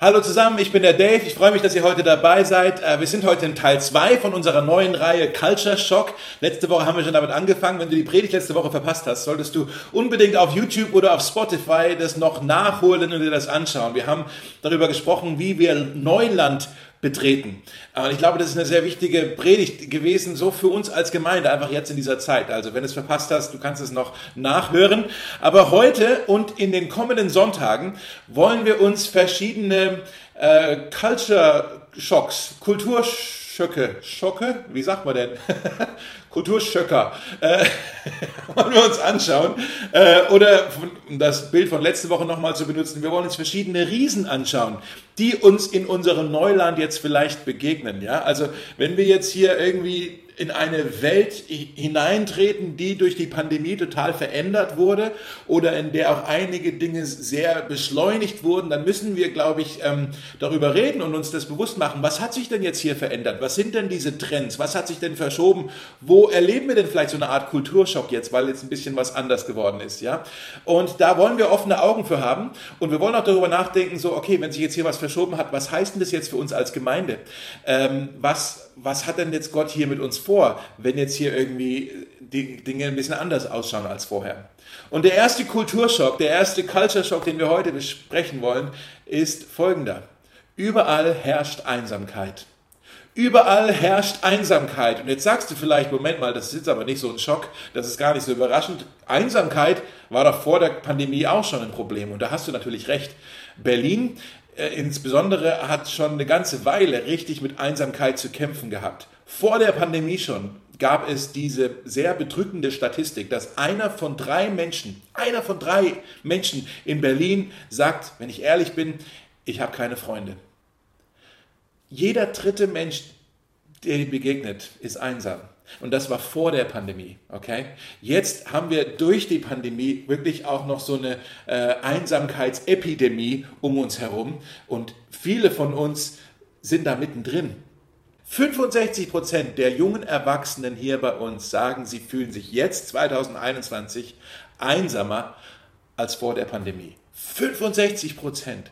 Hallo zusammen, ich bin der Dave. Ich freue mich, dass ihr heute dabei seid. Äh, wir sind heute in Teil 2 von unserer neuen Reihe Culture Shock. Letzte Woche haben wir schon damit angefangen. Wenn du die Predigt letzte Woche verpasst hast, solltest du unbedingt auf YouTube oder auf Spotify das noch nachholen und dir das anschauen. Wir haben darüber gesprochen, wie wir Neuland betreten. Und ich glaube, das ist eine sehr wichtige Predigt gewesen, so für uns als Gemeinde, einfach jetzt in dieser Zeit. Also wenn du es verpasst hast, du kannst es noch nachhören. Aber heute und in den kommenden Sonntagen wollen wir uns verschiedene äh, Culture Shocks, Kulturschöcke, Schocke, wie sagt man denn? Kulturschöcker, äh, wollen wir uns anschauen. Äh, oder um das Bild von letzte Woche nochmal zu benutzen, wir wollen uns verschiedene Riesen anschauen, die uns in unserem Neuland jetzt vielleicht begegnen. Ja? Also wenn wir jetzt hier irgendwie in eine Welt hineintreten, die durch die Pandemie total verändert wurde oder in der auch einige Dinge sehr beschleunigt wurden, dann müssen wir, glaube ich, ähm, darüber reden und uns das bewusst machen. Was hat sich denn jetzt hier verändert? Was sind denn diese Trends? Was hat sich denn verschoben? Wo erleben wir denn vielleicht so eine Art Kulturschock jetzt, weil jetzt ein bisschen was anders geworden ist? Ja? Und da wollen wir offene Augen für haben und wir wollen auch darüber nachdenken, so, okay, wenn sich jetzt hier was verschoben hat, was heißt denn das jetzt für uns als Gemeinde? Ähm, was was hat denn jetzt Gott hier mit uns vor, wenn jetzt hier irgendwie die Dinge ein bisschen anders ausschauen als vorher? Und der erste Kulturschock, der erste Culture Shock, den wir heute besprechen wollen, ist folgender. Überall herrscht Einsamkeit. Überall herrscht Einsamkeit. Und jetzt sagst du vielleicht, Moment mal, das ist jetzt aber nicht so ein Schock, das ist gar nicht so überraschend. Einsamkeit war doch vor der Pandemie auch schon ein Problem. Und da hast du natürlich recht. Berlin äh, insbesondere hat schon eine ganze Weile richtig mit Einsamkeit zu kämpfen gehabt. Vor der Pandemie schon gab es diese sehr bedrückende Statistik, dass einer von drei Menschen, einer von drei Menschen in Berlin sagt, wenn ich ehrlich bin, ich habe keine Freunde. Jeder dritte Mensch, der ihm begegnet, ist einsam. Und das war vor der Pandemie, okay? Jetzt haben wir durch die Pandemie wirklich auch noch so eine äh, Einsamkeitsepidemie um uns herum und viele von uns sind da mittendrin. 65 Prozent der jungen Erwachsenen hier bei uns sagen, sie fühlen sich jetzt 2021 einsamer als vor der Pandemie. 65 Prozent.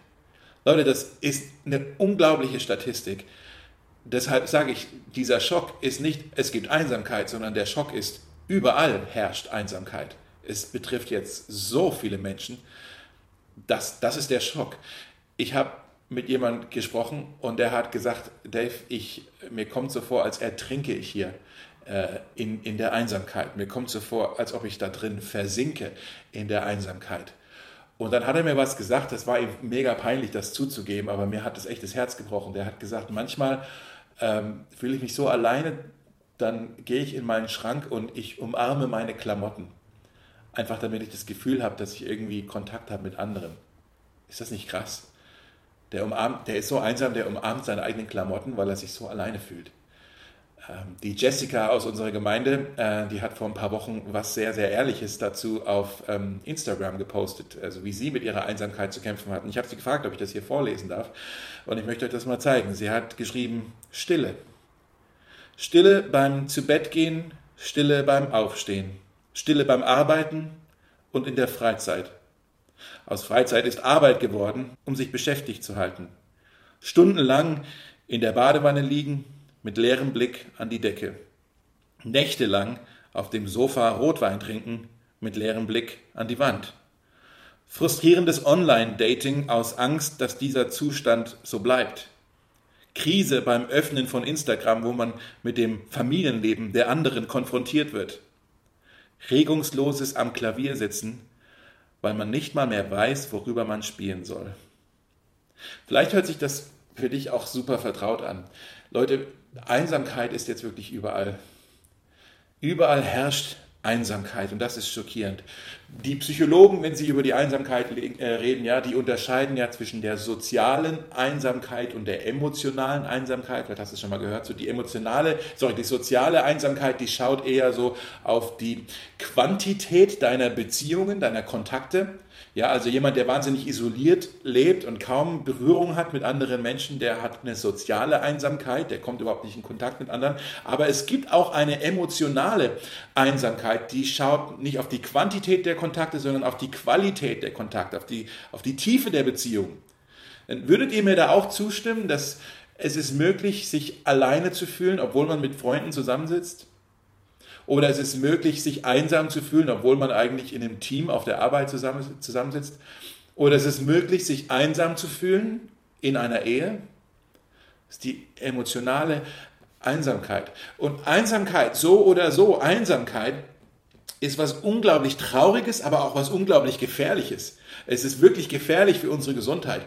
Leute, das ist eine unglaubliche Statistik deshalb sage ich, dieser Schock ist nicht, es gibt Einsamkeit, sondern der Schock ist, überall herrscht Einsamkeit. Es betrifft jetzt so viele Menschen. Das, das ist der Schock. Ich habe mit jemandem gesprochen und der hat gesagt, Dave, ich, mir kommt so vor, als ertrinke ich hier äh, in, in der Einsamkeit. Mir kommt so vor, als ob ich da drin versinke in der Einsamkeit. Und dann hat er mir was gesagt, das war ihm mega peinlich, das zuzugeben, aber mir hat das echt das Herz gebrochen. Der hat gesagt, manchmal ähm, fühle ich mich so alleine, dann gehe ich in meinen Schrank und ich umarme meine Klamotten. Einfach damit ich das Gefühl habe, dass ich irgendwie Kontakt habe mit anderen. Ist das nicht krass? Der, umarmt, der ist so einsam, der umarmt seine eigenen Klamotten, weil er sich so alleine fühlt. Ähm, die Jessica aus unserer Gemeinde, äh, die hat vor ein paar Wochen was sehr, sehr Ehrliches dazu auf ähm, Instagram gepostet, also wie sie mit ihrer Einsamkeit zu kämpfen hat. Und ich habe sie gefragt, ob ich das hier vorlesen darf. Und ich möchte euch das mal zeigen. Sie hat geschrieben, Stille. Stille beim Zubettgehen, Stille beim Aufstehen, Stille beim Arbeiten und in der Freizeit. Aus Freizeit ist Arbeit geworden, um sich beschäftigt zu halten. Stundenlang in der Badewanne liegen, mit leerem Blick an die Decke. Nächtelang auf dem Sofa Rotwein trinken, mit leerem Blick an die Wand. Frustrierendes Online-Dating aus Angst, dass dieser Zustand so bleibt. Krise beim Öffnen von Instagram, wo man mit dem Familienleben der anderen konfrontiert wird. Regungsloses am Klavier sitzen, weil man nicht mal mehr weiß, worüber man spielen soll. Vielleicht hört sich das für dich auch super vertraut an. Leute, Einsamkeit ist jetzt wirklich überall. Überall herrscht Einsamkeit und das ist schockierend. Die Psychologen, wenn sie über die Einsamkeit äh, reden, ja, die unterscheiden ja zwischen der sozialen Einsamkeit und der emotionalen Einsamkeit. Vielleicht hast du es schon mal gehört. So die emotionale, sorry, die soziale Einsamkeit, die schaut eher so auf die Quantität deiner Beziehungen, deiner Kontakte. Ja, also jemand, der wahnsinnig isoliert lebt und kaum Berührung hat mit anderen Menschen, der hat eine soziale Einsamkeit, der kommt überhaupt nicht in Kontakt mit anderen. Aber es gibt auch eine emotionale Einsamkeit, die schaut nicht auf die Quantität der Kontakte, sondern auf die Qualität der Kontakte, auf die, auf die Tiefe der Beziehung. Würdet ihr mir da auch zustimmen, dass es ist möglich, sich alleine zu fühlen, obwohl man mit Freunden zusammensitzt? Oder es ist möglich, sich einsam zu fühlen, obwohl man eigentlich in einem Team auf der Arbeit zusammensitzt? Oder es ist möglich, sich einsam zu fühlen in einer Ehe? Das ist die emotionale Einsamkeit. Und Einsamkeit, so oder so, Einsamkeit ist was unglaublich Trauriges, aber auch was unglaublich Gefährliches. Es ist wirklich gefährlich für unsere Gesundheit.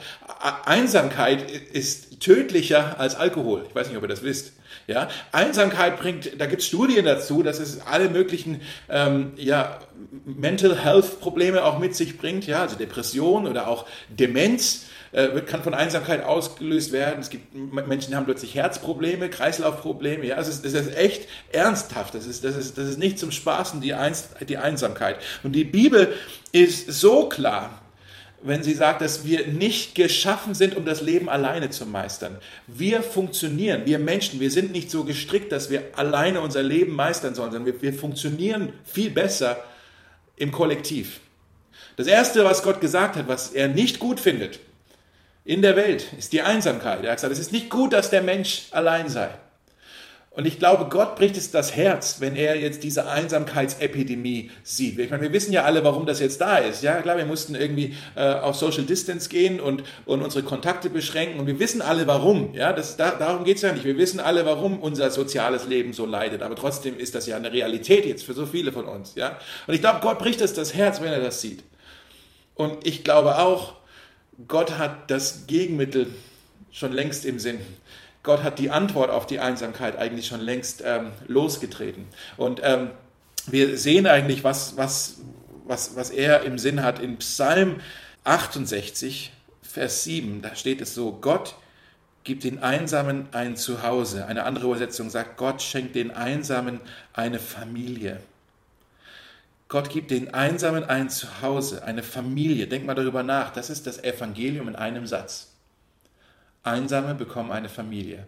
Einsamkeit ist tödlicher als Alkohol. Ich weiß nicht, ob ihr das wisst. Ja, Einsamkeit bringt, da gibt es Studien dazu, dass es alle möglichen ähm, ja, Mental Health Probleme auch mit sich bringt, ja, also Depression oder auch Demenz äh, kann von Einsamkeit ausgelöst werden. Es gibt Menschen, die haben plötzlich Herzprobleme, Kreislaufprobleme. Ja, es ist, es ist echt ernsthaft. Das ist, das ist, das ist nicht zum Spaßen, die, Eins, die Einsamkeit. Und die Bibel ist so klar, wenn sie sagt, dass wir nicht geschaffen sind, um das Leben alleine zu meistern. Wir funktionieren, wir Menschen, wir sind nicht so gestrickt, dass wir alleine unser Leben meistern sollen, sondern wir, wir funktionieren viel besser im Kollektiv. Das Erste, was Gott gesagt hat, was er nicht gut findet, in der Welt ist die Einsamkeit. Er hat gesagt, es ist nicht gut, dass der Mensch allein sei. Und ich glaube, Gott bricht es das Herz, wenn er jetzt diese Einsamkeitsepidemie sieht. Ich meine, wir wissen ja alle, warum das jetzt da ist. Ja, klar, wir mussten irgendwie äh, auf Social Distance gehen und, und unsere Kontakte beschränken. Und wir wissen alle, warum. Ja, das, da, darum geht es ja nicht. Wir wissen alle, warum unser soziales Leben so leidet. Aber trotzdem ist das ja eine Realität jetzt für so viele von uns. Ja, und ich glaube, Gott bricht es das Herz, wenn er das sieht. Und ich glaube auch, Gott hat das Gegenmittel schon längst im Sinn. Gott hat die Antwort auf die Einsamkeit eigentlich schon längst ähm, losgetreten. Und ähm, wir sehen eigentlich, was, was, was, was er im Sinn hat. In Psalm 68, Vers 7, da steht es so, Gott gibt den Einsamen ein Zuhause. Eine andere Übersetzung sagt, Gott schenkt den Einsamen eine Familie. Gott gibt den Einsamen ein Zuhause, eine Familie. Denk mal darüber nach. Das ist das Evangelium in einem Satz. Einsame bekommen eine Familie.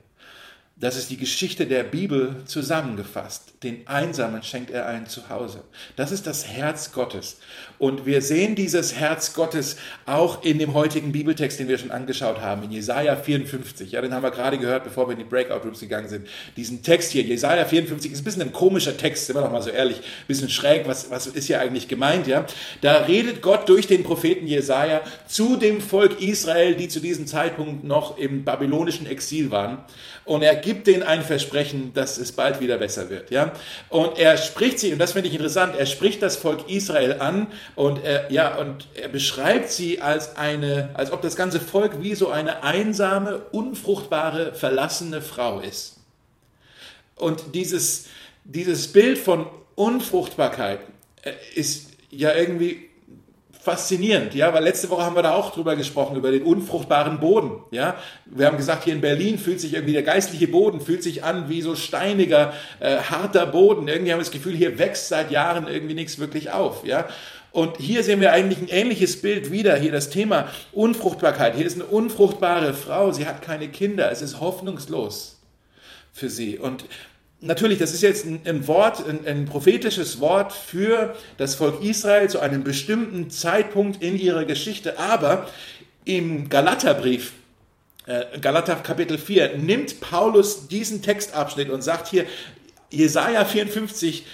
Das ist die Geschichte der Bibel zusammengefasst. Den Einsamen schenkt er ein Zuhause. Das ist das Herz Gottes. Und wir sehen dieses Herz Gottes auch in dem heutigen Bibeltext, den wir schon angeschaut haben, in Jesaja 54. Ja, den haben wir gerade gehört, bevor wir in die Breakout Groups gegangen sind. Diesen Text hier, Jesaja 54, ist ein bisschen ein komischer Text, sind wir doch mal so ehrlich, ein bisschen schräg. Was, was ist hier eigentlich gemeint? Ja, da redet Gott durch den Propheten Jesaja zu dem Volk Israel, die zu diesem Zeitpunkt noch im babylonischen Exil waren. Und er gibt denen ein Versprechen, dass es bald wieder besser wird. Ja? Und er spricht sie, und das finde ich interessant, er spricht das Volk Israel an und er, ja, und er beschreibt sie als eine, als ob das ganze Volk wie so eine einsame, unfruchtbare, verlassene Frau ist. Und dieses, dieses Bild von Unfruchtbarkeit äh, ist ja irgendwie faszinierend, ja, weil letzte Woche haben wir da auch drüber gesprochen, über den unfruchtbaren Boden, ja. Wir haben gesagt, hier in Berlin fühlt sich irgendwie der geistliche Boden, fühlt sich an wie so steiniger, äh, harter Boden. Irgendwie haben wir das Gefühl, hier wächst seit Jahren irgendwie nichts wirklich auf, ja. Und hier sehen wir eigentlich ein ähnliches Bild wieder. Hier das Thema Unfruchtbarkeit. Hier ist eine unfruchtbare Frau. Sie hat keine Kinder. Es ist hoffnungslos für sie. Und natürlich, das ist jetzt ein, Wort, ein, ein, prophetisches Wort für das Volk Israel zu einem bestimmten Zeitpunkt in ihrer Geschichte. Aber im Galaterbrief, äh, Galater Kapitel 4, nimmt Paulus diesen Textabschnitt und sagt hier, Jesaja 54,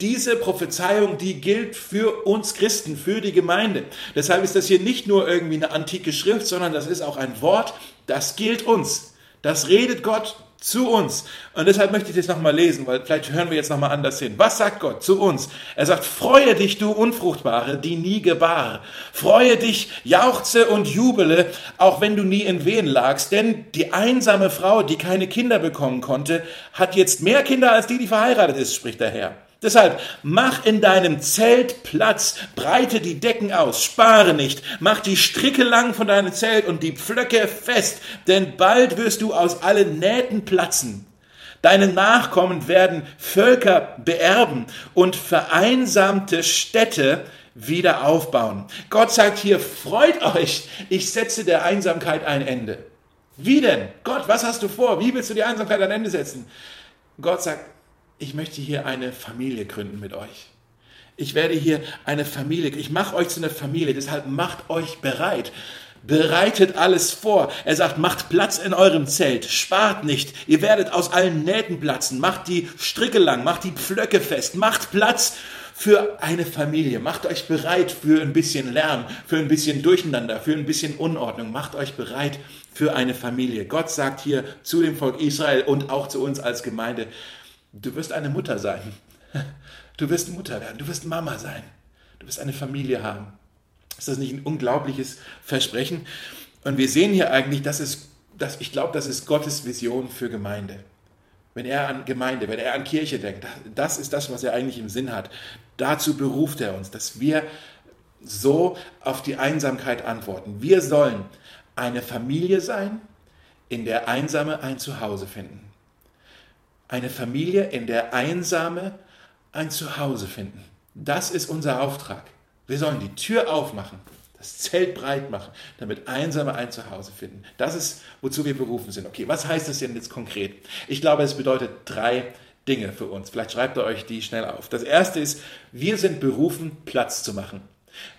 diese Prophezeiung, die gilt für uns Christen, für die Gemeinde. Deshalb ist das hier nicht nur irgendwie eine antike Schrift, sondern das ist auch ein Wort, das gilt uns. Das redet Gott zu uns. Und deshalb möchte ich das nochmal lesen, weil vielleicht hören wir jetzt nochmal anders hin. Was sagt Gott zu uns? Er sagt, freue dich, du Unfruchtbare, die nie gebar. Freue dich, jauchze und jubele, auch wenn du nie in Wehen lagst. Denn die einsame Frau, die keine Kinder bekommen konnte, hat jetzt mehr Kinder als die, die verheiratet ist, spricht der Herr. Deshalb mach in deinem Zelt Platz, breite die Decken aus, spare nicht, mach die Stricke lang von deinem Zelt und die Pflöcke fest, denn bald wirst du aus allen Nähten platzen. Deine Nachkommen werden Völker beerben und vereinsamte Städte wieder aufbauen. Gott sagt hier, freut euch, ich setze der Einsamkeit ein Ende. Wie denn? Gott, was hast du vor? Wie willst du die Einsamkeit ein Ende setzen? Gott sagt, ich möchte hier eine Familie gründen mit euch. Ich werde hier eine Familie, ich mache euch zu einer Familie, deshalb macht euch bereit. bereitet alles vor. Er sagt, macht Platz in eurem Zelt, spart nicht, ihr werdet aus allen Nähten platzen, macht die Stricke lang, macht die Pflöcke fest, macht Platz für eine Familie. Macht euch bereit für ein bisschen Lärm, für ein bisschen Durcheinander, für ein bisschen Unordnung. Macht euch bereit für eine Familie. Gott sagt hier zu dem Volk Israel und auch zu uns als Gemeinde, du wirst eine Mutter sein. Du wirst Mutter werden, du wirst Mama sein. Du wirst eine Familie haben. Ist das nicht ein unglaubliches Versprechen? Und wir sehen hier eigentlich, dass es, dass ich glaube, das ist Gottes Vision für Gemeinde. Wenn er an Gemeinde, wenn er an Kirche denkt, das ist das, was er eigentlich im Sinn hat. Dazu beruft er uns, dass wir so auf die Einsamkeit antworten. Wir sollen eine Familie sein, in der Einsame ein Zuhause finden. Eine Familie, in der Einsame ein Zuhause finden. Das ist unser Auftrag. Wir sollen die Tür aufmachen, das Zelt breit machen, damit Einsame ein Zuhause finden. Das ist, wozu wir berufen sind. Okay, was heißt das denn jetzt konkret? Ich glaube, es bedeutet drei Dinge für uns. Vielleicht schreibt ihr euch die schnell auf. Das erste ist, wir sind berufen, Platz zu machen.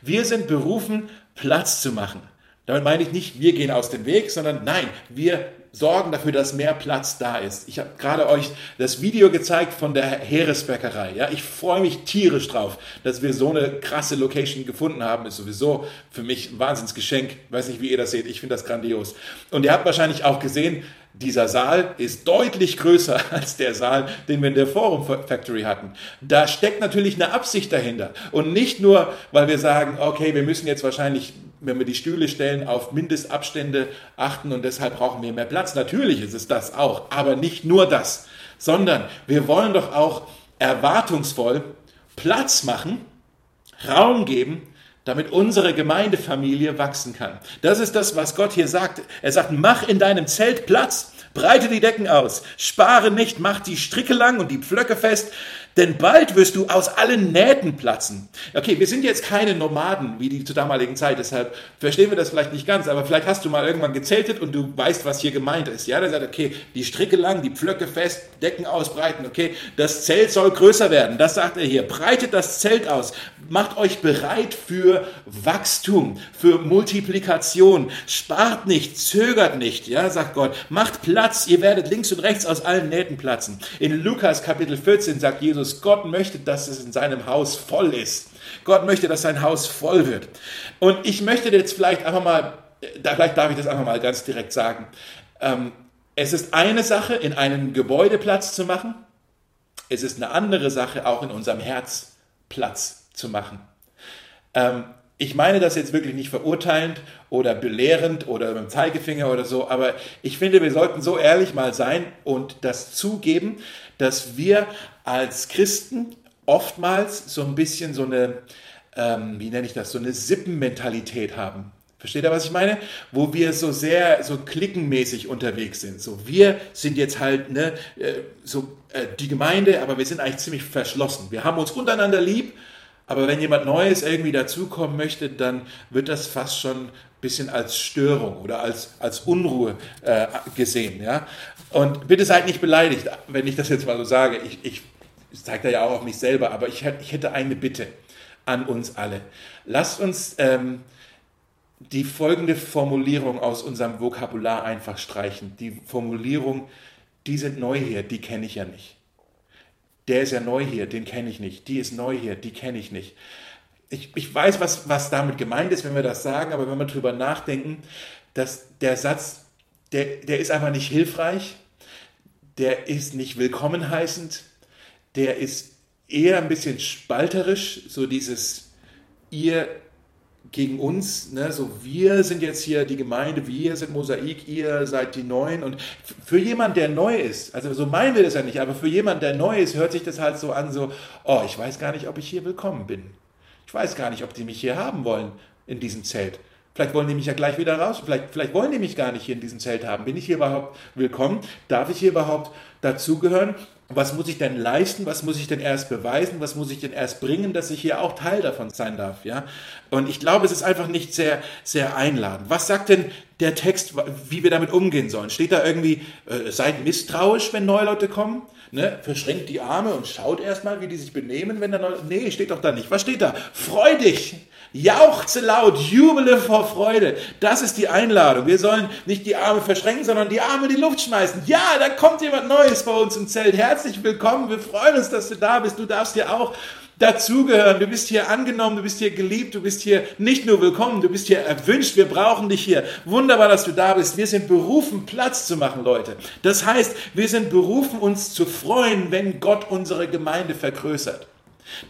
Wir sind berufen, Platz zu machen. Damit meine ich nicht, wir gehen aus dem Weg, sondern nein, wir sorgen dafür, dass mehr Platz da ist. Ich habe gerade euch das Video gezeigt von der Heeresbäckerei. Ja, ich freue mich tierisch drauf, dass wir so eine krasse Location gefunden haben. Ist sowieso für mich ein Wahnsinnsgeschenk. Weiß nicht, wie ihr das seht. Ich finde das grandios. Und ihr habt wahrscheinlich auch gesehen, dieser Saal ist deutlich größer als der Saal, den wir in der Forum Factory hatten. Da steckt natürlich eine Absicht dahinter. Und nicht nur, weil wir sagen, okay, wir müssen jetzt wahrscheinlich wenn wir die Stühle stellen, auf Mindestabstände achten und deshalb brauchen wir mehr Platz. Natürlich ist es das auch, aber nicht nur das, sondern wir wollen doch auch erwartungsvoll Platz machen, Raum geben, damit unsere Gemeindefamilie wachsen kann. Das ist das, was Gott hier sagt. Er sagt, mach in deinem Zelt Platz, breite die Decken aus, spare nicht, mach die Stricke lang und die Pflöcke fest, denn bald wirst du aus allen Nähten platzen. Okay, wir sind jetzt keine Nomaden wie die zur damaligen Zeit, deshalb verstehen wir das vielleicht nicht ganz, aber vielleicht hast du mal irgendwann gezeltet und du weißt, was hier gemeint ist. Ja, der sagt, okay, die Stricke lang, die Pflöcke fest, Decken ausbreiten, okay, das Zelt soll größer werden. Das sagt er hier. Breitet das Zelt aus. Macht euch bereit für Wachstum, für Multiplikation. Spart nicht, zögert nicht, ja, sagt Gott. Macht Platz, ihr werdet links und rechts aus allen Nähten platzen. In Lukas Kapitel 14 sagt Jesus, Jesus, Gott möchte, dass es in seinem Haus voll ist. Gott möchte, dass sein Haus voll wird. Und ich möchte jetzt vielleicht einfach mal, vielleicht darf ich das einfach mal ganz direkt sagen. Ähm, es ist eine Sache, in einem Gebäude Platz zu machen. Es ist eine andere Sache, auch in unserem Herz Platz zu machen. Ähm, ich meine das jetzt wirklich nicht verurteilend oder belehrend oder mit dem Zeigefinger oder so, aber ich finde, wir sollten so ehrlich mal sein und das zugeben, dass wir als Christen oftmals so ein bisschen so eine, ähm, wie nenne ich das, so eine Sippenmentalität haben. Versteht ihr, was ich meine? Wo wir so sehr so klickenmäßig unterwegs sind. So, wir sind jetzt halt ne, äh, so äh, die Gemeinde, aber wir sind eigentlich ziemlich verschlossen. Wir haben uns untereinander lieb, aber wenn jemand Neues irgendwie dazukommen möchte, dann wird das fast schon ein bisschen als Störung oder als, als Unruhe äh, gesehen. Ja? Und bitte seid nicht beleidigt, wenn ich das jetzt mal so sage. Ich, ich zeige da ja auch auf mich selber, aber ich, ich hätte eine Bitte an uns alle. Lasst uns ähm, die folgende Formulierung aus unserem Vokabular einfach streichen. Die Formulierung, die sind neu hier, die kenne ich ja nicht. Der ist ja neu hier, den kenne ich nicht. Die ist neu hier, die kenne ich nicht. Ich, ich weiß, was, was damit gemeint ist, wenn wir das sagen, aber wenn wir drüber nachdenken, dass der Satz, der, der ist einfach nicht hilfreich, der ist nicht willkommen heißend, der ist eher ein bisschen spalterisch, so dieses ihr gegen uns, ne? so wir sind jetzt hier die Gemeinde, wir sind Mosaik, ihr seid die Neuen und für jemand, der neu ist, also so meinen wir das ja nicht, aber für jemand, der neu ist, hört sich das halt so an, so, oh, ich weiß gar nicht, ob ich hier willkommen bin. Ich weiß gar nicht, ob die mich hier haben wollen in diesem Zelt. Vielleicht wollen die mich ja gleich wieder raus. Vielleicht, vielleicht wollen die mich gar nicht hier in diesem Zelt haben. Bin ich hier überhaupt willkommen? Darf ich hier überhaupt dazugehören? Was muss ich denn leisten? Was muss ich denn erst beweisen? Was muss ich denn erst bringen, dass ich hier auch Teil davon sein darf? Ja? Und ich glaube, es ist einfach nicht sehr, sehr einladend. Was sagt denn der Text, wie wir damit umgehen sollen? Steht da irgendwie, äh, seid misstrauisch, wenn neue Leute kommen? Ne? Verschränkt die Arme und schaut erstmal, wie die sich benehmen, wenn da neue... Nee, steht doch da nicht. Was steht da? Freu dich! Jauchze laut, jubele vor Freude. Das ist die Einladung. Wir sollen nicht die Arme verschränken, sondern die Arme in die Luft schmeißen. Ja, da kommt jemand Neues bei uns im Zelt. Herzlich willkommen. Wir freuen uns, dass du da bist. Du darfst dir auch dazugehören. Du bist hier angenommen, du bist hier geliebt, du bist hier nicht nur willkommen, du bist hier erwünscht. Wir brauchen dich hier. Wunderbar, dass du da bist. Wir sind berufen, Platz zu machen, Leute. Das heißt, wir sind berufen, uns zu freuen, wenn Gott unsere Gemeinde vergrößert.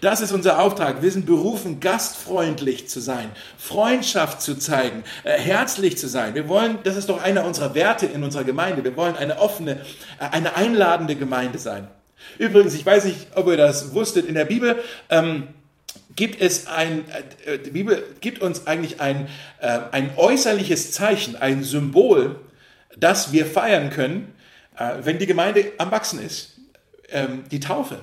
Das ist unser Auftrag. Wir sind berufen, gastfreundlich zu sein, Freundschaft zu zeigen, äh, herzlich zu sein. Wir wollen, das ist doch einer unserer Werte in unserer Gemeinde. Wir wollen eine offene, äh, eine einladende Gemeinde sein. Übrigens, ich weiß nicht, ob ihr das wusstet, in der Bibel ähm, gibt es ein, äh, die Bibel gibt uns eigentlich ein, äh, ein äußerliches Zeichen, ein Symbol, das wir feiern können, äh, wenn die Gemeinde am Wachsen ist. Ähm, die Taufe.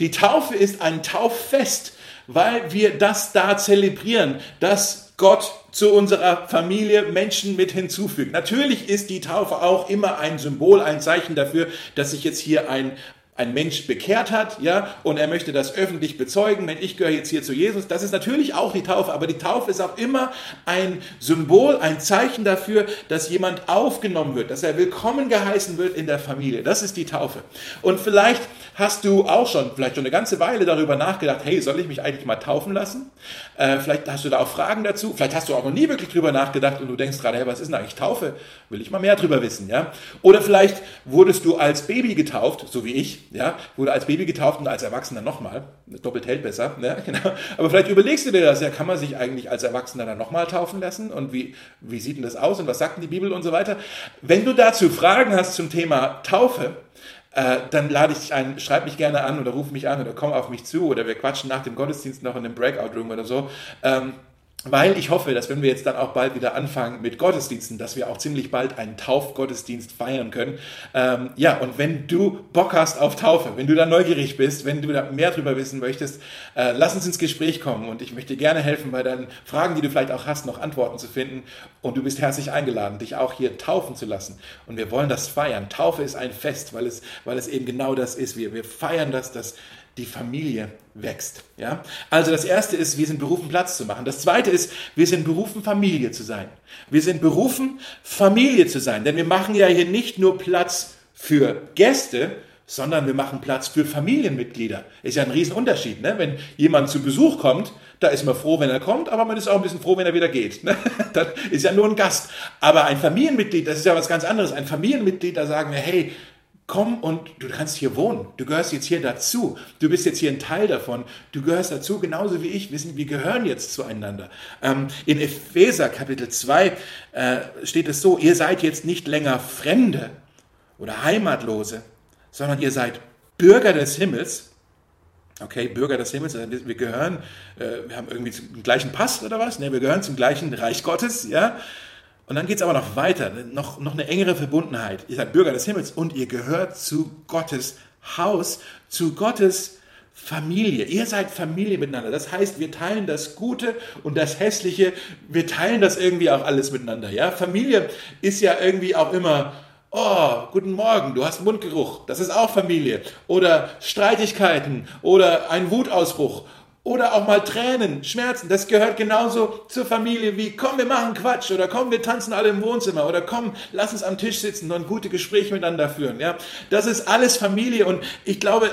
Die Taufe ist ein Tauffest, weil wir das da zelebrieren, dass Gott zu unserer Familie Menschen mit hinzufügt. Natürlich ist die Taufe auch immer ein Symbol, ein Zeichen dafür, dass sich jetzt hier ein, ein Mensch bekehrt hat, ja, und er möchte das öffentlich bezeugen, wenn ich gehöre jetzt hier zu Jesus, das ist natürlich auch die Taufe, aber die Taufe ist auch immer ein Symbol, ein Zeichen dafür, dass jemand aufgenommen wird, dass er willkommen geheißen wird in der Familie. Das ist die Taufe. Und vielleicht hast du auch schon, vielleicht schon eine ganze Weile darüber nachgedacht, hey, soll ich mich eigentlich mal taufen lassen? Äh, vielleicht hast du da auch Fragen dazu, vielleicht hast du auch noch nie wirklich drüber nachgedacht und du denkst gerade, hey, was ist denn eigentlich Taufe? Will ich mal mehr drüber wissen, ja? Oder vielleicht wurdest du als Baby getauft, so wie ich, ja, wurde als Baby getauft und als Erwachsener nochmal, doppelt hält besser, ne? genau. aber vielleicht überlegst du dir das, ja, kann man sich eigentlich als Erwachsener dann nochmal taufen lassen und wie, wie sieht denn das aus und was sagt denn die Bibel und so weiter. Wenn du dazu Fragen hast zum Thema Taufe, äh, dann lade ich ein, schreib mich gerne an oder ruf mich an oder komm auf mich zu oder wir quatschen nach dem Gottesdienst noch in einem Breakout-Room oder so. Ähm, weil ich hoffe, dass wenn wir jetzt dann auch bald wieder anfangen mit Gottesdiensten, dass wir auch ziemlich bald einen Taufgottesdienst feiern können. Ähm, ja, und wenn du Bock hast auf Taufe, wenn du da neugierig bist, wenn du da mehr drüber wissen möchtest, äh, lass uns ins Gespräch kommen und ich möchte gerne helfen, bei deinen Fragen, die du vielleicht auch hast, noch Antworten zu finden. Und du bist herzlich eingeladen, dich auch hier taufen zu lassen. Und wir wollen das feiern. Taufe ist ein Fest, weil es, weil es eben genau das ist. Wir, wir feiern das, dass die Familie wächst. Ja? Also das erste ist, wir sind berufen, Platz zu machen. Das zweite ist, wir sind berufen, Familie zu sein. Wir sind berufen, Familie zu sein. Denn wir machen ja hier nicht nur Platz für Gäste, sondern wir machen Platz für Familienmitglieder. Ist ja ein Riesenunterschied. Ne? Wenn jemand zu Besuch kommt, da ist man froh, wenn er kommt, aber man ist auch ein bisschen froh, wenn er wieder geht. Ne? Das ist ja nur ein Gast. Aber ein Familienmitglied, das ist ja was ganz anderes. Ein Familienmitglied, da sagen wir, hey, komm und du kannst hier wohnen. Du gehörst jetzt hier dazu. Du bist jetzt hier ein Teil davon. Du gehörst dazu, genauso wie ich. Wir, sind, wir gehören jetzt zueinander. Ähm, in Epheser Kapitel 2 äh, steht es so, ihr seid jetzt nicht länger Fremde oder Heimatlose, sondern ihr seid Bürger des Himmels. Okay, Bürger des Himmels, also wir gehören, äh, wir haben irgendwie den gleichen Pass oder was? Ne, wir gehören zum gleichen Reich Gottes, ja. Und dann geht es aber noch weiter, noch, noch eine engere Verbundenheit. Ihr seid Bürger des Himmels und ihr gehört zu Gottes Haus, zu Gottes Familie. Ihr seid Familie miteinander. Das heißt, wir teilen das Gute und das Hässliche, wir teilen das irgendwie auch alles miteinander. Ja? Familie ist ja irgendwie auch immer, oh, guten Morgen, du hast Mundgeruch, das ist auch Familie. Oder Streitigkeiten oder ein Wutausbruch oder auch mal Tränen, Schmerzen, das gehört genauso zur Familie wie, komm, wir machen Quatsch oder komm, wir tanzen alle im Wohnzimmer oder komm, lass uns am Tisch sitzen und gute Gespräche miteinander führen. Ja, das ist alles Familie und ich glaube,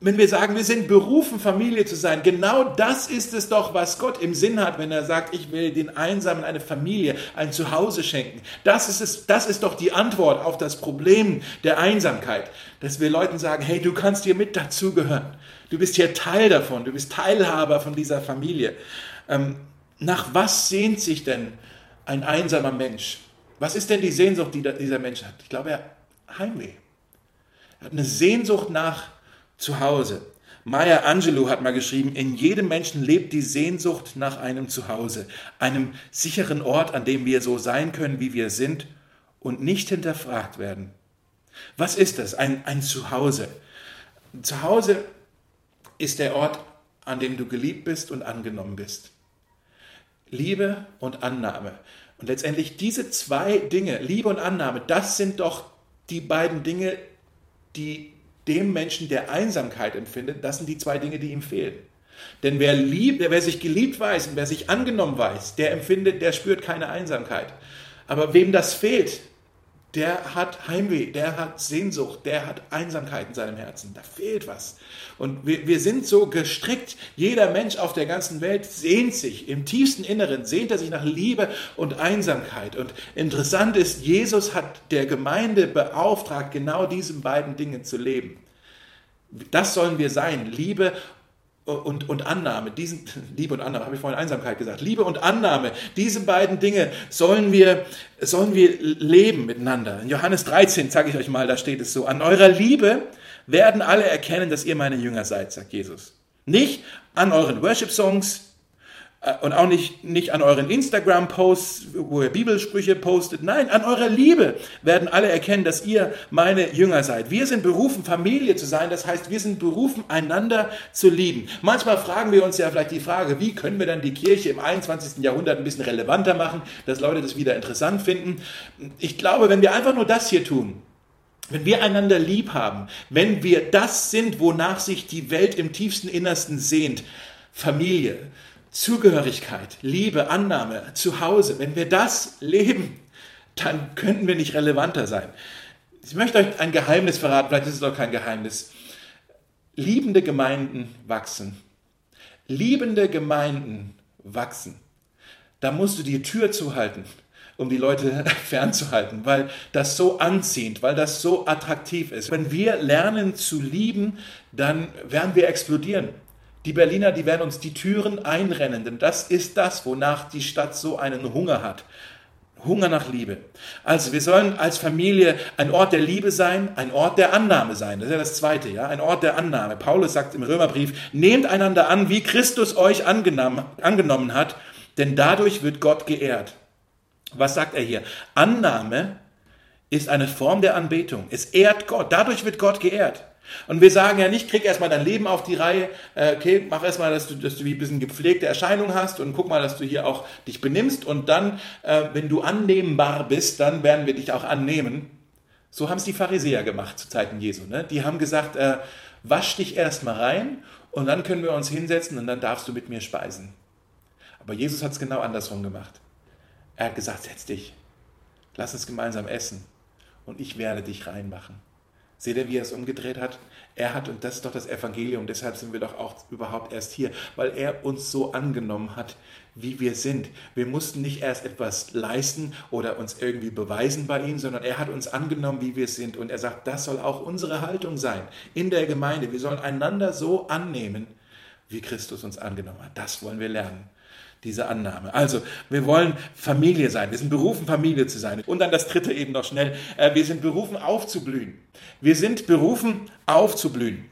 wenn wir sagen, wir sind berufen, Familie zu sein, genau das ist es doch, was Gott im Sinn hat, wenn er sagt, ich will den Einsamen eine Familie, ein Zuhause schenken. Das ist es, das ist doch die Antwort auf das Problem der Einsamkeit, dass wir Leuten sagen, hey, du kannst hier mit dazugehören. Du bist hier Teil davon, du bist Teilhaber von dieser Familie. Ähm, nach was sehnt sich denn ein einsamer Mensch? Was ist denn die Sehnsucht, die dieser Mensch hat? Ich glaube, er hat Heimweh. Er hat eine Sehnsucht nach Zuhause. Maya Angelou hat mal geschrieben, in jedem Menschen lebt die Sehnsucht nach einem Zuhause, einem sicheren Ort, an dem wir so sein können, wie wir sind und nicht hinterfragt werden. Was ist das? Ein, ein Zuhause. Zuhause ist der Ort, an dem du geliebt bist und angenommen bist. Liebe und Annahme. Und letztendlich diese zwei Dinge, Liebe und Annahme, das sind doch die beiden Dinge, die dem Menschen, der Einsamkeit empfindet, das sind die zwei Dinge, die ihm fehlen. Denn wer liebt, wer sich geliebt weiß und wer sich angenommen weiß, der empfindet, der spürt keine Einsamkeit. Aber wem das fehlt, der hat Heimweh, der hat Sehnsucht, der hat Einsamkeit in seinem Herzen. Da fehlt was. Und wir, wir sind so gestrickt. Jeder Mensch auf der ganzen Welt sehnt sich, im tiefsten Inneren sehnt er sich nach Liebe und Einsamkeit. Und interessant ist, Jesus hat der Gemeinde beauftragt, genau diesen beiden Dingen zu leben. Das sollen wir sein, Liebe und, und Annahme, diesen, Liebe und Annahme, habe ich vorhin Einsamkeit gesagt, Liebe und Annahme, diese beiden Dinge sollen wir, sollen wir leben miteinander. In Johannes 13 sage ich euch mal, da steht es so, an eurer Liebe werden alle erkennen, dass ihr meine Jünger seid, sagt Jesus. Nicht an euren Worship-Songs, und auch nicht, nicht an euren Instagram-Posts, wo ihr Bibelsprüche postet. Nein, an eurer Liebe werden alle erkennen, dass ihr meine Jünger seid. Wir sind berufen, Familie zu sein. Das heißt, wir sind berufen, einander zu lieben. Manchmal fragen wir uns ja vielleicht die Frage, wie können wir dann die Kirche im 21. Jahrhundert ein bisschen relevanter machen, dass Leute das wieder interessant finden. Ich glaube, wenn wir einfach nur das hier tun, wenn wir einander lieb haben, wenn wir das sind, wonach sich die Welt im tiefsten Innersten sehnt, Familie, Zugehörigkeit, Liebe, Annahme, Zuhause, wenn wir das leben, dann könnten wir nicht relevanter sein. Ich möchte euch ein Geheimnis verraten, vielleicht ist es doch kein Geheimnis. Liebende Gemeinden wachsen. Liebende Gemeinden wachsen. Da musst du die Tür zuhalten, um die Leute fernzuhalten, weil das so anziehend, weil das so attraktiv ist. Wenn wir lernen zu lieben, dann werden wir explodieren. Die Berliner, die werden uns die Türen einrennen, denn das ist das, wonach die Stadt so einen Hunger hat. Hunger nach Liebe. Also wir sollen als Familie ein Ort der Liebe sein, ein Ort der Annahme sein. Das ist ja das Zweite, ja, ein Ort der Annahme. Paulus sagt im Römerbrief, nehmt einander an, wie Christus euch angenommen, angenommen hat, denn dadurch wird Gott geehrt. Was sagt er hier? Annahme ist eine Form der Anbetung. Es ehrt Gott. Dadurch wird Gott geehrt. Und wir sagen ja nicht, krieg erstmal dein Leben auf die Reihe, äh, okay, mach erstmal, dass du, dass du wie ein bisschen gepflegte Erscheinung hast und guck mal, dass du hier auch dich benimmst und dann, äh, wenn du annehmbar bist, dann werden wir dich auch annehmen. So haben es die Pharisäer gemacht zu Zeiten Jesu. Ne? Die haben gesagt, äh, wasch dich erstmal rein und dann können wir uns hinsetzen und dann darfst du mit mir speisen. Aber Jesus hat es genau andersrum gemacht. Er hat gesagt, setz dich, lass uns gemeinsam essen und ich werde dich reinmachen. Seht ihr, wie er es umgedreht hat? Er hat, und das ist doch das Evangelium, deshalb sind wir doch auch überhaupt erst hier, weil er uns so angenommen hat, wie wir sind. Wir mussten nicht erst etwas leisten oder uns irgendwie beweisen bei ihm, sondern er hat uns angenommen, wie wir sind. Und er sagt, das soll auch unsere Haltung sein in der Gemeinde. Wir sollen einander so annehmen, wie Christus uns angenommen hat. Das wollen wir lernen diese Annahme. Also, wir wollen Familie sein. Wir sind berufen, Familie zu sein. Und dann das dritte eben noch schnell. Äh, wir sind berufen, aufzublühen. Wir sind berufen, aufzublühen.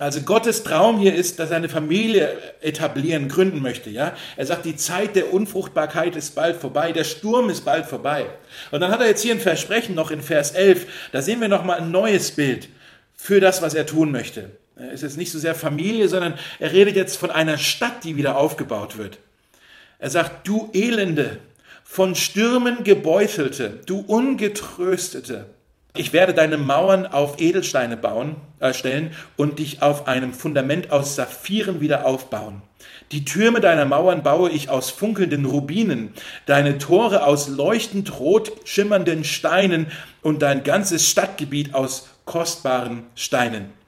Also Gottes Traum hier ist, dass er eine Familie etablieren, gründen möchte. Ja, er sagt, die Zeit der Unfruchtbarkeit ist bald vorbei, der Sturm ist bald vorbei. Und dann hat er jetzt hier ein Versprechen noch in Vers 11. Da sehen wir noch mal ein neues Bild für das, was er tun möchte. Es ist nicht so sehr Familie, sondern er redet jetzt von einer Stadt, die wieder aufgebaut wird. Er sagt, du Elende, von Stürmen gebeutelte, du Ungetröstete. Ich werde deine Mauern auf Edelsteine bauen, äh, stellen und dich auf einem Fundament aus Saphiren wieder aufbauen. Die Türme deiner Mauern baue ich aus funkelnden Rubinen, deine Tore aus leuchtend rot schimmernden Steinen und dein ganzes Stadtgebiet aus kostbaren Steinen.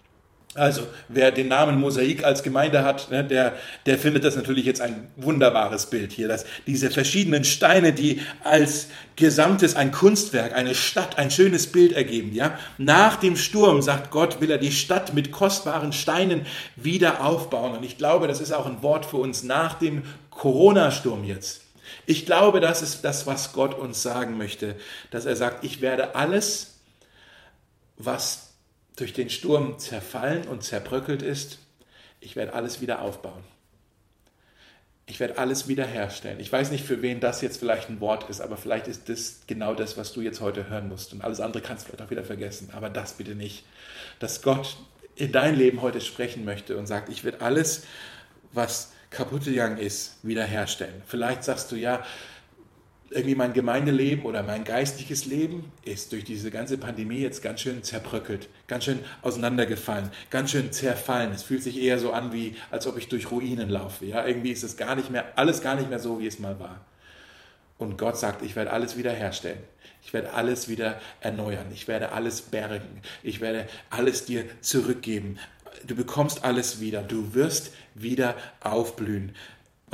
Also, wer den Namen Mosaik als Gemeinde hat, ne, der, der findet das natürlich jetzt ein wunderbares Bild hier, dass diese verschiedenen Steine, die als Gesamtes ein Kunstwerk, eine Stadt, ein schönes Bild ergeben, ja. Nach dem Sturm, sagt Gott, will er die Stadt mit kostbaren Steinen wieder aufbauen. Und ich glaube, das ist auch ein Wort für uns nach dem Corona-Sturm jetzt. Ich glaube, das ist das, was Gott uns sagen möchte, dass er sagt, ich werde alles, was durch den Sturm zerfallen und zerbröckelt ist, ich werde alles wieder aufbauen. Ich werde alles wiederherstellen. Ich weiß nicht, für wen das jetzt vielleicht ein Wort ist, aber vielleicht ist das genau das, was du jetzt heute hören musst. Und alles andere kannst du vielleicht auch wieder vergessen. Aber das bitte nicht. Dass Gott in dein Leben heute sprechen möchte und sagt, ich werde alles, was kaputt gegangen ist, wiederherstellen. Vielleicht sagst du, ja, irgendwie mein Gemeindeleben oder mein geistliches Leben ist durch diese ganze Pandemie jetzt ganz schön zerbröckelt, ganz schön auseinandergefallen, ganz schön zerfallen. Es fühlt sich eher so an, wie als ob ich durch Ruinen laufe. Ja, irgendwie ist es gar nicht mehr, alles gar nicht mehr so, wie es mal war. Und Gott sagt, ich werde alles wiederherstellen. Ich werde alles wieder erneuern. Ich werde alles bergen. Ich werde alles dir zurückgeben. Du bekommst alles wieder. Du wirst wieder aufblühen.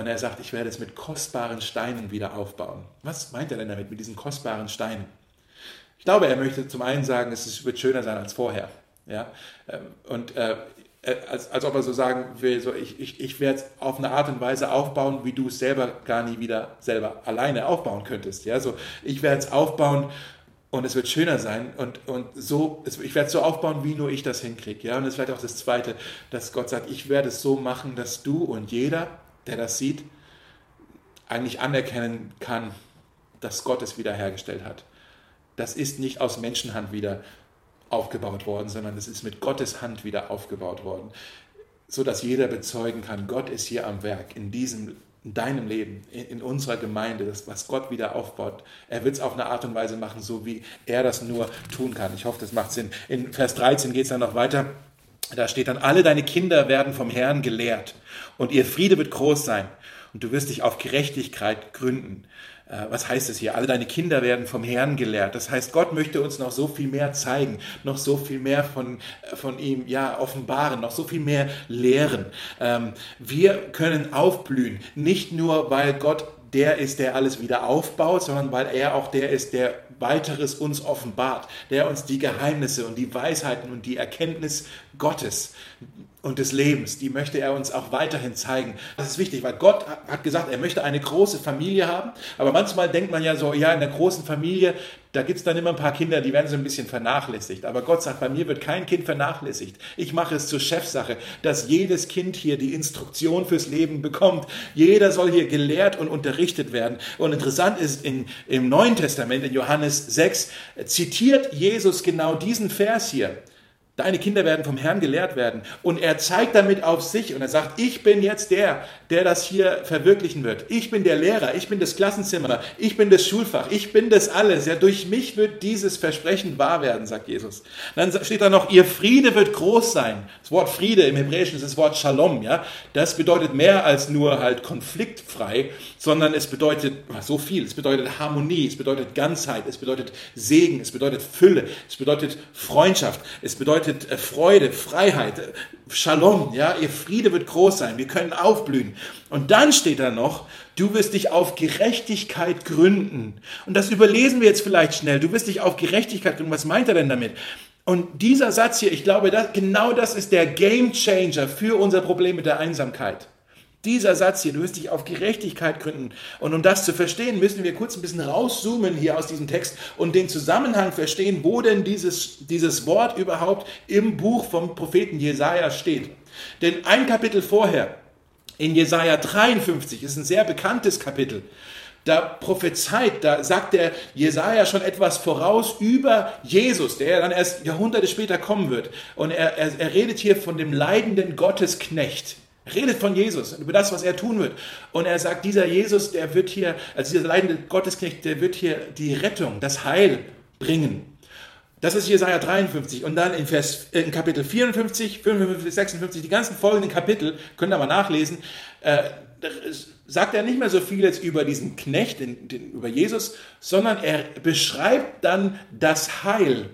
Und er sagt, ich werde es mit kostbaren Steinen wieder aufbauen. Was meint er denn damit, mit diesen kostbaren Steinen? Ich glaube, er möchte zum einen sagen, es wird schöner sein als vorher. Ja? Ähm, und äh, äh, als, als ob er so sagen will, so ich, ich, ich werde es auf eine Art und Weise aufbauen, wie du es selber gar nie wieder selber alleine aufbauen könntest. Ja? So, ich werde es aufbauen und es wird schöner sein und, und so, ich werde es so aufbauen, wie nur ich das hinkriege. Ja? Und es wird auch das Zweite, dass Gott sagt, ich werde es so machen, dass du und jeder der das sieht, eigentlich anerkennen kann, dass Gott es wiederhergestellt hat. Das ist nicht aus Menschenhand wieder aufgebaut worden, sondern es ist mit Gottes Hand wieder aufgebaut worden, so dass jeder bezeugen kann, Gott ist hier am Werk in diesem in deinem Leben, in, in unserer Gemeinde, das, was Gott wieder aufbaut. Er wird es auf eine Art und Weise machen, so wie er das nur tun kann. Ich hoffe, das macht Sinn. In Vers 13 geht es dann noch weiter. Da steht dann, alle deine Kinder werden vom Herrn gelehrt und ihr Friede wird groß sein und du wirst dich auf Gerechtigkeit gründen. Äh, was heißt es hier? Alle deine Kinder werden vom Herrn gelehrt. Das heißt, Gott möchte uns noch so viel mehr zeigen, noch so viel mehr von, äh, von ihm ja, offenbaren, noch so viel mehr lehren. Ähm, wir können aufblühen, nicht nur, weil Gott der ist, der alles wieder aufbaut, sondern weil er auch der ist, der weiteres uns offenbart, der uns die Geheimnisse und die Weisheiten und die Erkenntnis Gottes und des Lebens, die möchte er uns auch weiterhin zeigen. Das ist wichtig, weil Gott hat gesagt, er möchte eine große Familie haben, aber manchmal denkt man ja so, ja, in der großen Familie, da gibt es dann immer ein paar Kinder, die werden so ein bisschen vernachlässigt. Aber Gott sagt, bei mir wird kein Kind vernachlässigt. Ich mache es zur Chefsache, dass jedes Kind hier die Instruktion fürs Leben bekommt. Jeder soll hier gelehrt und unterrichtet werden. Und interessant ist, in, im Neuen Testament, in Johannes 6, zitiert Jesus genau diesen Vers hier. Deine Kinder werden vom Herrn gelehrt werden. Und er zeigt damit auf sich und er sagt, ich bin jetzt der, der das hier verwirklichen wird. Ich bin der Lehrer, ich bin das Klassenzimmer, ich bin das Schulfach, ich bin das alles. Ja, durch mich wird dieses Versprechen wahr werden, sagt Jesus. Dann steht da noch, ihr Friede wird groß sein. Das Wort Friede im Hebräischen ist das Wort Shalom, ja. Das bedeutet mehr als nur halt konfliktfrei, sondern es bedeutet so viel. Es bedeutet Harmonie, es bedeutet Ganzheit, es bedeutet Segen, es bedeutet Fülle, es bedeutet Freundschaft, es bedeutet bedeutet äh, Freude, Freiheit, äh, Shalom, ja, ihr Friede wird groß sein, wir können aufblühen. Und dann steht da noch, du wirst dich auf Gerechtigkeit gründen. Und das überlesen wir jetzt vielleicht schnell. Du wirst dich auf Gerechtigkeit gründen. Was meint er denn damit? Und dieser Satz hier, ich glaube, das, genau das ist der Game Changer für unser Problem mit der Einsamkeit. Dieser Satz hier, du wirst dich auf Gerechtigkeit gründen. Und um das zu verstehen, müssen wir kurz ein bisschen rauszoomen hier aus diesem Text und den Zusammenhang verstehen, wo denn dieses, dieses Wort überhaupt im Buch vom Propheten Jesaja steht. Denn ein Kapitel vorher, in Jesaja 53, ist ein sehr bekanntes Kapitel. Da prophezeit, da sagt der Jesaja schon etwas voraus über Jesus, der dann erst Jahrhunderte später kommen wird. Und er, er, er redet hier von dem leidenden Gottesknecht. Redet von Jesus, über das, was er tun wird. Und er sagt, dieser Jesus, der wird hier, also dieser leidende Gottesknecht, der wird hier die Rettung, das Heil bringen. Das ist Jesaja 53. Und dann in, Vers, in Kapitel 54, 55, 56, die ganzen folgenden Kapitel, könnt ihr mal nachlesen, äh, sagt er nicht mehr so viel jetzt über diesen Knecht, den, den, über Jesus, sondern er beschreibt dann das Heil,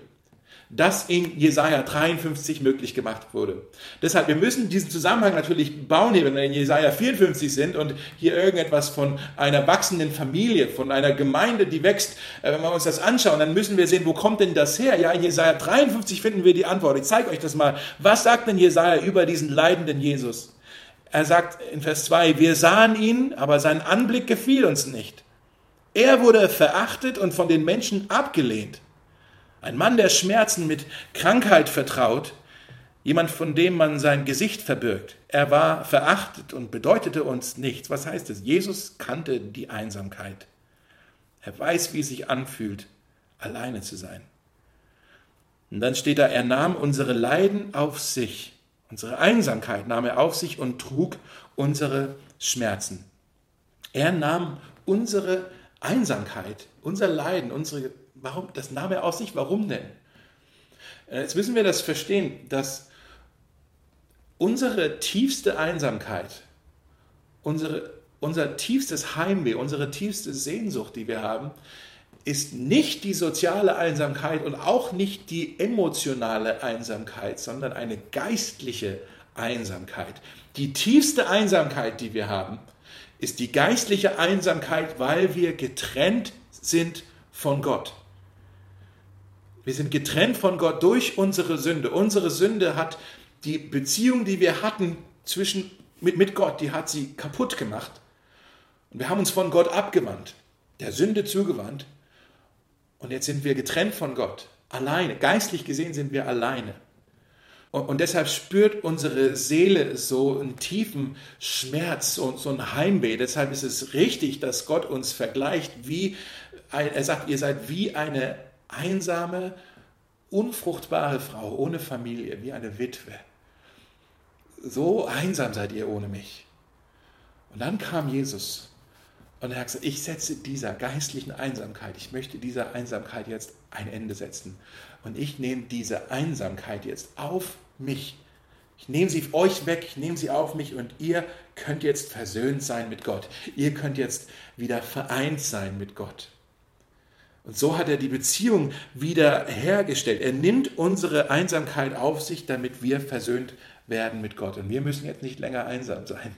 das in Jesaja 53 möglich gemacht wurde. Deshalb, wir müssen diesen Zusammenhang natürlich bauen, wenn wir in Jesaja 54 sind und hier irgendetwas von einer wachsenden Familie, von einer Gemeinde, die wächst, äh, wenn wir uns das anschauen, dann müssen wir sehen, wo kommt denn das her? Ja, in Jesaja 53 finden wir die Antwort. Ich zeige euch das mal. Was sagt denn Jesaja über diesen leidenden Jesus? Er sagt in Vers 2, wir sahen ihn, aber sein Anblick gefiel uns nicht. Er wurde verachtet und von den Menschen abgelehnt. Ein Mann, der Schmerzen mit Krankheit vertraut, jemand, von dem man sein Gesicht verbirgt. Er war verachtet und bedeutete uns nichts. Was heißt es? Jesus kannte die Einsamkeit. Er weiß, wie es sich anfühlt, alleine zu sein. Und dann steht da, er nahm unsere Leiden auf sich. Unsere Einsamkeit nahm er auf sich und trug unsere Schmerzen. Er nahm unsere Einsamkeit, unser Leiden, unsere, warum, das nahm er aus sich, warum denn? Äh, jetzt müssen wir das verstehen, dass unsere tiefste Einsamkeit, unsere, unser tiefstes Heimweh, unsere tiefste Sehnsucht, die wir haben, ist nicht die soziale Einsamkeit und auch nicht die emotionale Einsamkeit, sondern eine geistliche Einsamkeit. Die tiefste Einsamkeit, die wir haben, ist die geistliche Einsamkeit, weil wir getrennt sind von Gott. Wir sind getrennt von Gott durch unsere Sünde. Unsere Sünde hat die Beziehung, die wir hatten zwischen, mit, mit Gott, die hat sie kaputt gemacht. Und wir haben uns von Gott abgewandt, der Sünde zugewandt. Und jetzt sind wir getrennt von Gott, alleine. Geistlich gesehen sind wir alleine. Und, deshalb spürt unsere Seele so einen tiefen Schmerz und so ein Heimweh. Deshalb ist es richtig, dass Gott uns vergleicht, wie, er sagt, ihr seid wie eine einsame, unfruchtbare Frau ohne Familie, wie eine Witwe. So einsam seid ihr ohne mich. Und dann kam Jesus und er hat gesagt, ich setze dieser geistlichen Einsamkeit, ich möchte dieser Einsamkeit jetzt ein Ende setzen. Und ich nehme diese Einsamkeit jetzt auf mich. Ich nehme sie euch weg, ich nehme sie auf mich und ihr könnt jetzt versöhnt sein mit Gott. Ihr könnt jetzt wieder vereint sein mit Gott. Und so hat er die Beziehung wieder hergestellt. Er nimmt unsere Einsamkeit auf sich, damit wir versöhnt werden mit Gott. Und wir müssen jetzt nicht länger einsam sein.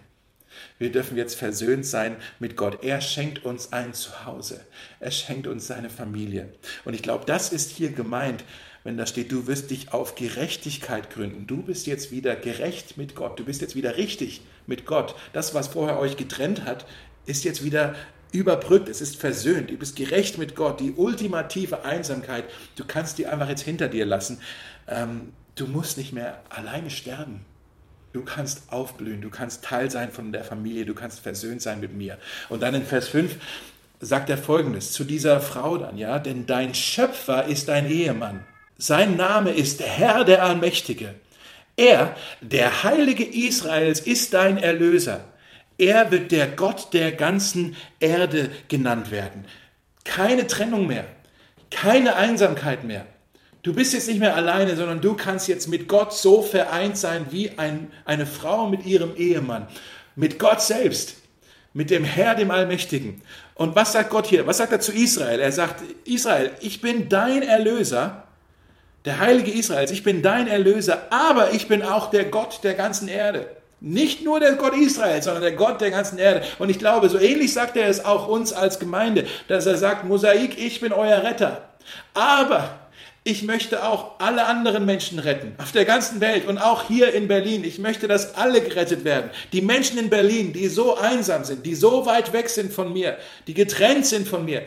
Wir dürfen jetzt versöhnt sein mit Gott. Er schenkt uns ein Zuhause. Er schenkt uns seine Familie. Und ich glaube, das ist hier gemeint, wenn da steht, du wirst dich auf Gerechtigkeit gründen. Du bist jetzt wieder gerecht mit Gott. Du bist jetzt wieder richtig mit Gott. Das, was vorher euch getrennt hat, ist jetzt wieder überbrückt, es ist versöhnt, du bist gerecht mit Gott, die ultimative Einsamkeit, du kannst die einfach jetzt hinter dir lassen. Ähm, du musst nicht mehr alleine sterben. Du kannst aufblühen, du kannst Teil sein von der Familie, du kannst versöhnt sein mit mir. Und dann in Vers 5 sagt er folgendes zu dieser Frau dann, ja, denn dein Schöpfer ist dein Ehemann. Sein Name ist Herr der Allmächtige. Er, der Heilige Israels, ist dein Erlöser. Er wird der Gott der ganzen Erde genannt werden. Keine Trennung mehr, keine Einsamkeit mehr. Du bist jetzt nicht mehr alleine, sondern du kannst jetzt mit Gott so vereint sein wie ein, eine Frau mit ihrem Ehemann, mit Gott selbst, mit dem Herr, dem Allmächtigen. Und was sagt Gott hier? Was sagt er zu Israel? Er sagt, Israel, ich bin dein Erlöser, der Heilige Israels, ich bin dein Erlöser, aber ich bin auch der Gott der ganzen Erde. Nicht nur der Gott Israels, sondern der Gott der ganzen Erde. Und ich glaube, so ähnlich sagt er es auch uns als Gemeinde, dass er sagt, Mosaik, ich bin euer Retter. Aber ich möchte auch alle anderen Menschen retten, auf der ganzen Welt und auch hier in Berlin. Ich möchte, dass alle gerettet werden. Die Menschen in Berlin, die so einsam sind, die so weit weg sind von mir, die getrennt sind von mir.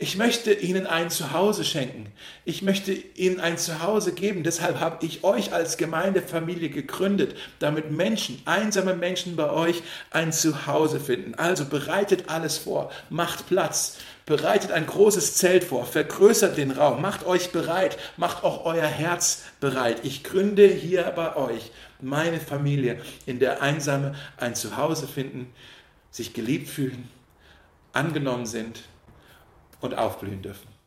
Ich möchte ihnen ein Zuhause schenken. Ich möchte ihnen ein Zuhause geben. Deshalb habe ich euch als Gemeindefamilie gegründet, damit Menschen, einsame Menschen bei euch ein Zuhause finden. Also bereitet alles vor, macht Platz, Bereitet ein großes Zelt vor, vergrößert den Raum, macht euch bereit, macht auch euer Herz bereit. Ich gründe hier bei euch meine Familie, in der Einsame ein Zuhause finden, sich geliebt fühlen, angenommen sind und aufblühen dürfen.